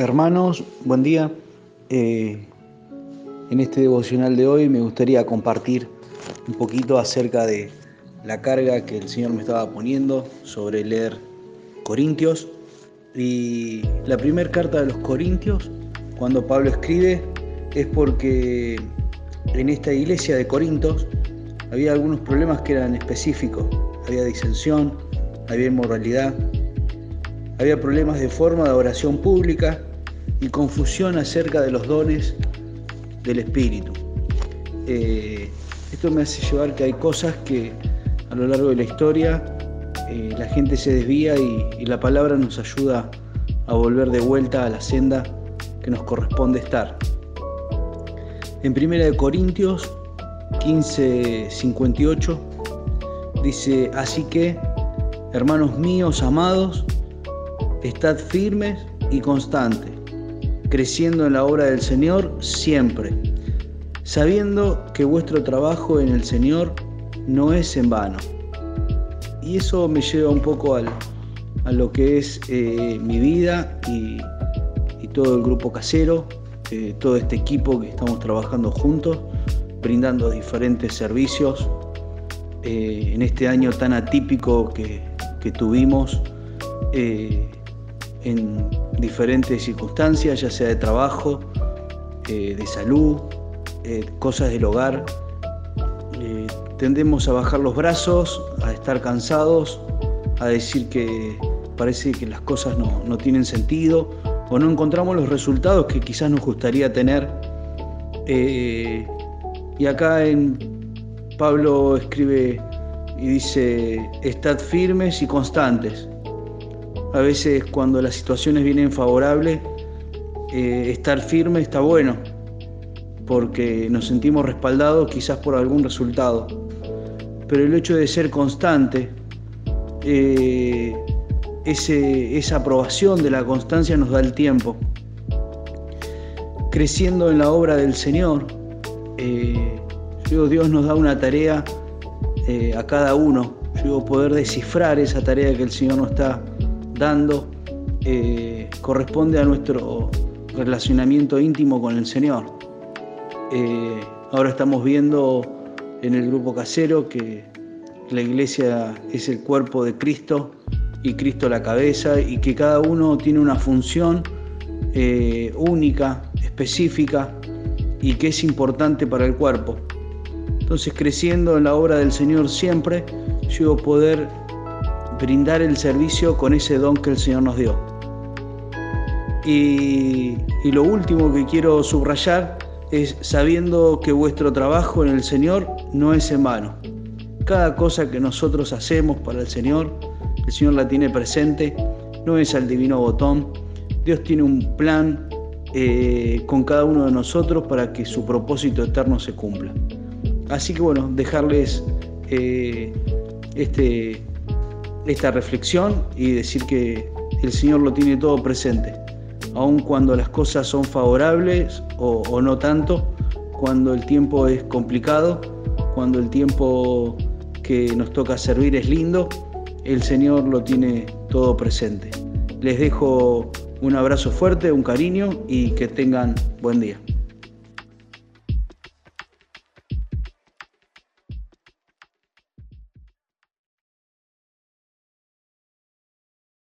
Hermanos, buen día. Eh, en este devocional de hoy me gustaría compartir un poquito acerca de la carga que el Señor me estaba poniendo sobre leer Corintios. Y la primera carta de los Corintios, cuando Pablo escribe, es porque en esta iglesia de Corintios había algunos problemas que eran específicos. Había disensión, había inmoralidad, había problemas de forma de oración pública y confusión acerca de los dones del Espíritu. Eh, esto me hace llevar que hay cosas que a lo largo de la historia eh, la gente se desvía y, la palabra nos ayuda a volver de vuelta a la senda que nos corresponde estar. En 1 Corintios 15, 58 dice, así que, hermanos míos amados, estad firmes y constantes creciendo en la obra del Señor siempre, sabiendo que vuestro trabajo en el Señor no es en vano. Y eso me lleva un poco a lo que es eh, mi vida y, todo el grupo casero, eh, todo este equipo que estamos trabajando juntos, brindando diferentes servicios eh, en este año tan atípico que, que tuvimos en diferentes circunstancias, ya sea de trabajo, eh, de salud, eh, cosas del hogar. Eh, tendemos a bajar los brazos, a estar cansados, a decir que parece que las cosas no, no tienen sentido o no encontramos los resultados que quizás nos gustaría tener. y acá en Pablo escribe y dice, estad firmes y constantes a veces cuando las situaciones vienen favorables, eh, estar firme está bueno, porque nos sentimos respaldados quizás por algún resultado. Pero el hecho de ser constante, eh, esa aprobación de la constancia nos da el tiempo. Creciendo en la obra del Señor, eh, Dios nos da una tarea a cada uno. Yo poder descifrar esa tarea que el Señor nos está dando eh, corresponde a nuestro relacionamiento íntimo con el Señor. Eh, ahora estamos viendo en el grupo casero que la iglesia es el cuerpo de Cristo y Cristo la cabeza y que cada uno tiene una función eh, única, específica y que es importante para el cuerpo. Entonces creciendo en la obra del Señor siempre, yo poder brindar el servicio con ese don que el Señor nos dio. Y, lo último que quiero subrayar es sabiendo que vuestro trabajo en el Señor no es en vano. Cada cosa que nosotros hacemos para el Señor, el Señor la tiene presente, no es al divino botón. Dios tiene un plan eh, con cada uno de nosotros para que su propósito eterno se cumpla. Así que bueno, dejarles eh, este, esta reflexión y decir que el Señor lo tiene todo presente, aun cuando las cosas son favorables o, no tanto, cuando el tiempo es complicado, cuando el tiempo que nos toca servir es lindo, el Señor lo tiene todo presente. Les dejo un abrazo fuerte, un cariño y que tengan buen día.